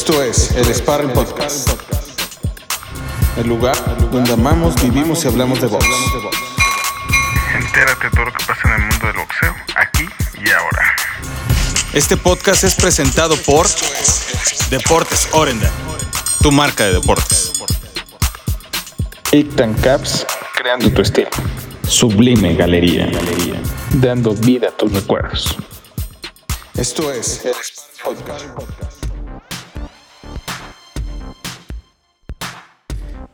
Esto es el Sparring Podcast. El lugar donde amamos, vivimos y hablamos de box. Entérate de todo lo que pasa en el mundo del boxeo, aquí y ahora. Este podcast es presentado por Deportes Orenda, tu marca de deportes. Ictan Caps, creando tu estilo. Sublime Galería, Galería, dando vida a tus recuerdos. Esto es el Sparring Podcast.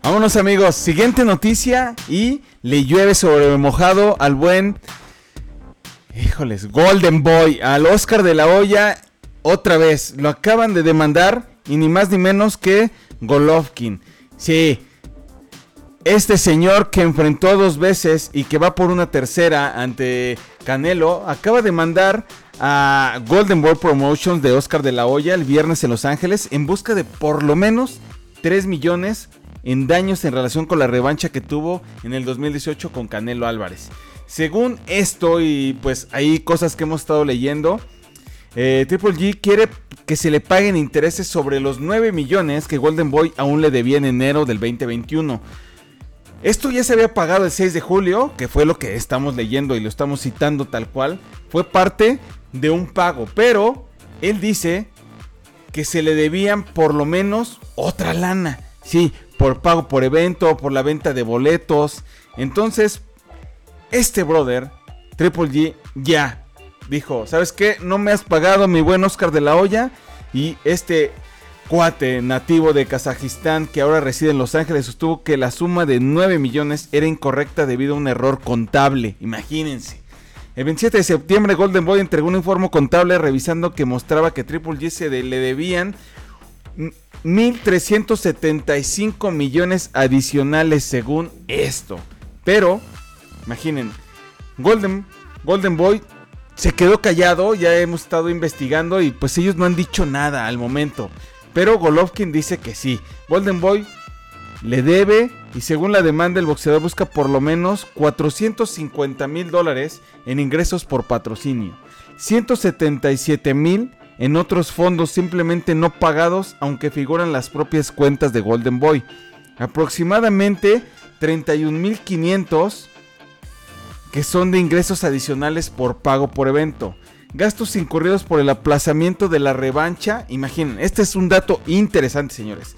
Vámonos amigos, siguiente noticia y le llueve sobre mojado al buen, híjoles, Golden Boy, al Oscar de la Hoya, otra vez, lo acaban de demandar y ni más ni menos que Golovkin. Sí, este señor que enfrentó dos veces y que va por una tercera ante Canelo, acaba de mandar a Golden Boy Promotions de Oscar de la Hoya el viernes en Los Ángeles en busca de por lo menos 3 millones en daños en relación con la revancha que tuvo en el 2018 con Canelo Álvarez. Según esto y pues hay cosas que hemos estado leyendo, eh, Triple G quiere que se le paguen intereses sobre los 9 millones que Golden Boy aún le debía en enero del 2021. Esto ya se había pagado el 6 de julio, que fue lo que estamos leyendo y lo estamos citando tal cual. Fue parte de un pago, pero él dice que se le debían por lo menos otra lana. Sí, por pago por evento, por la venta de boletos. Entonces, este brother, Triple G, ya dijo, ¿sabes qué? No me has pagado mi buen Oscar de la Hoya. Y este cuate nativo de Kazajistán que ahora reside en Los Ángeles sostuvo que la suma de 9 millones era incorrecta debido a un error contable. Imagínense. El 27 de septiembre Golden Boy entregó un informe contable revisando que mostraba que Triple G se le debían 1.375 millones adicionales según esto. Pero, imaginen, Golden, Golden Boy se quedó callado, ya hemos estado investigando y pues ellos no han dicho nada al momento. Pero Golovkin dice que sí. Golden Boy le debe y según la demanda el boxeador busca por lo menos 450 mil dólares en ingresos por patrocinio. 177 mil en otros fondos simplemente no pagados aunque figuran las propias cuentas de Golden Boy. Aproximadamente 31.500 que son de ingresos adicionales por pago por evento. Gastos incurridos por el aplazamiento de la revancha. Imaginen, este es un dato interesante, señores.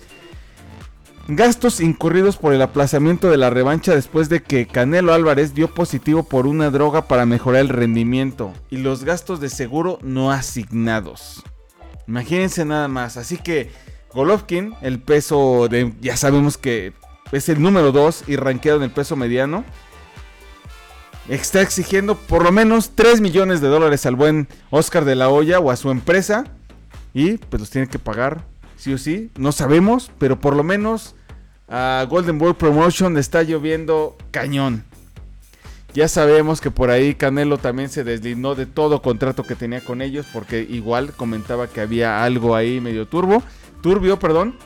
Gastos incurridos por el aplazamiento de la revancha después de que Canelo Álvarez dio positivo por una droga para mejorar el rendimiento. Y los gastos de seguro no asignados. Imagínense nada más. Así que Golovkin, el peso de... Ya sabemos que es el número 2 y rankeado en el peso mediano está exigiendo por lo menos 3 millones de dólares al buen Oscar de la Hoya o a su empresa. Y pues los tiene que pagar, sí o sí. No sabemos, pero por lo menos a Golden Boy Promotion está lloviendo cañón. Ya sabemos que por ahí Canelo también se deslindó de todo contrato que tenía con ellos porque igual comentaba que había algo ahí medio turbo, turbio, perdón.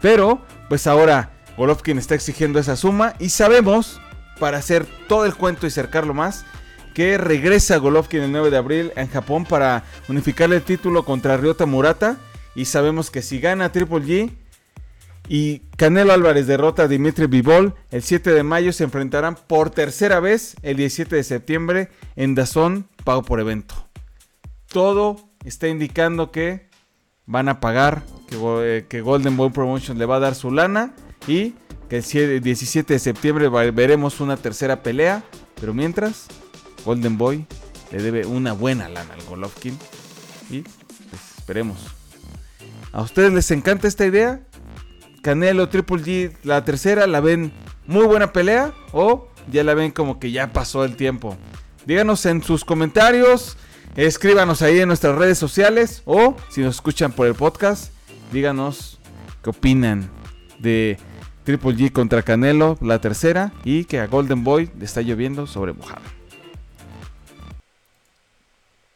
Pero pues ahora Golovkin está exigiendo esa suma y sabemos para hacer todo el cuento y cercarlo más, que regresa Golovkin el 9 de abril en Japón para unificar el título contra Ryota Murata. Y sabemos que si gana Triple G y Canelo Álvarez derrota a Dimitri Bivol, el 7 de mayo se enfrentarán por tercera vez el 17 de septiembre en Dazón, pago por evento. Todo está indicando que van a pagar, que, eh, Golden Boy Promotion le va a dar su lana y que el 7 17 de septiembre veremos una tercera pelea. Pero mientras, Golden Boy le debe una buena lana al Golovkin. Y pues, esperemos. ¿A ustedes les encanta esta idea? Canelo, Triple G, la tercera, ¿la ven muy buena pelea? ¿O ya la ven como que ya pasó el tiempo? Díganos en sus comentarios. Escríbanos ahí en nuestras redes sociales. O si nos escuchan por el podcast, díganos qué opinan de Triple G contra Canelo, la tercera, y que a Golden Boy le está lloviendo sobre mojado.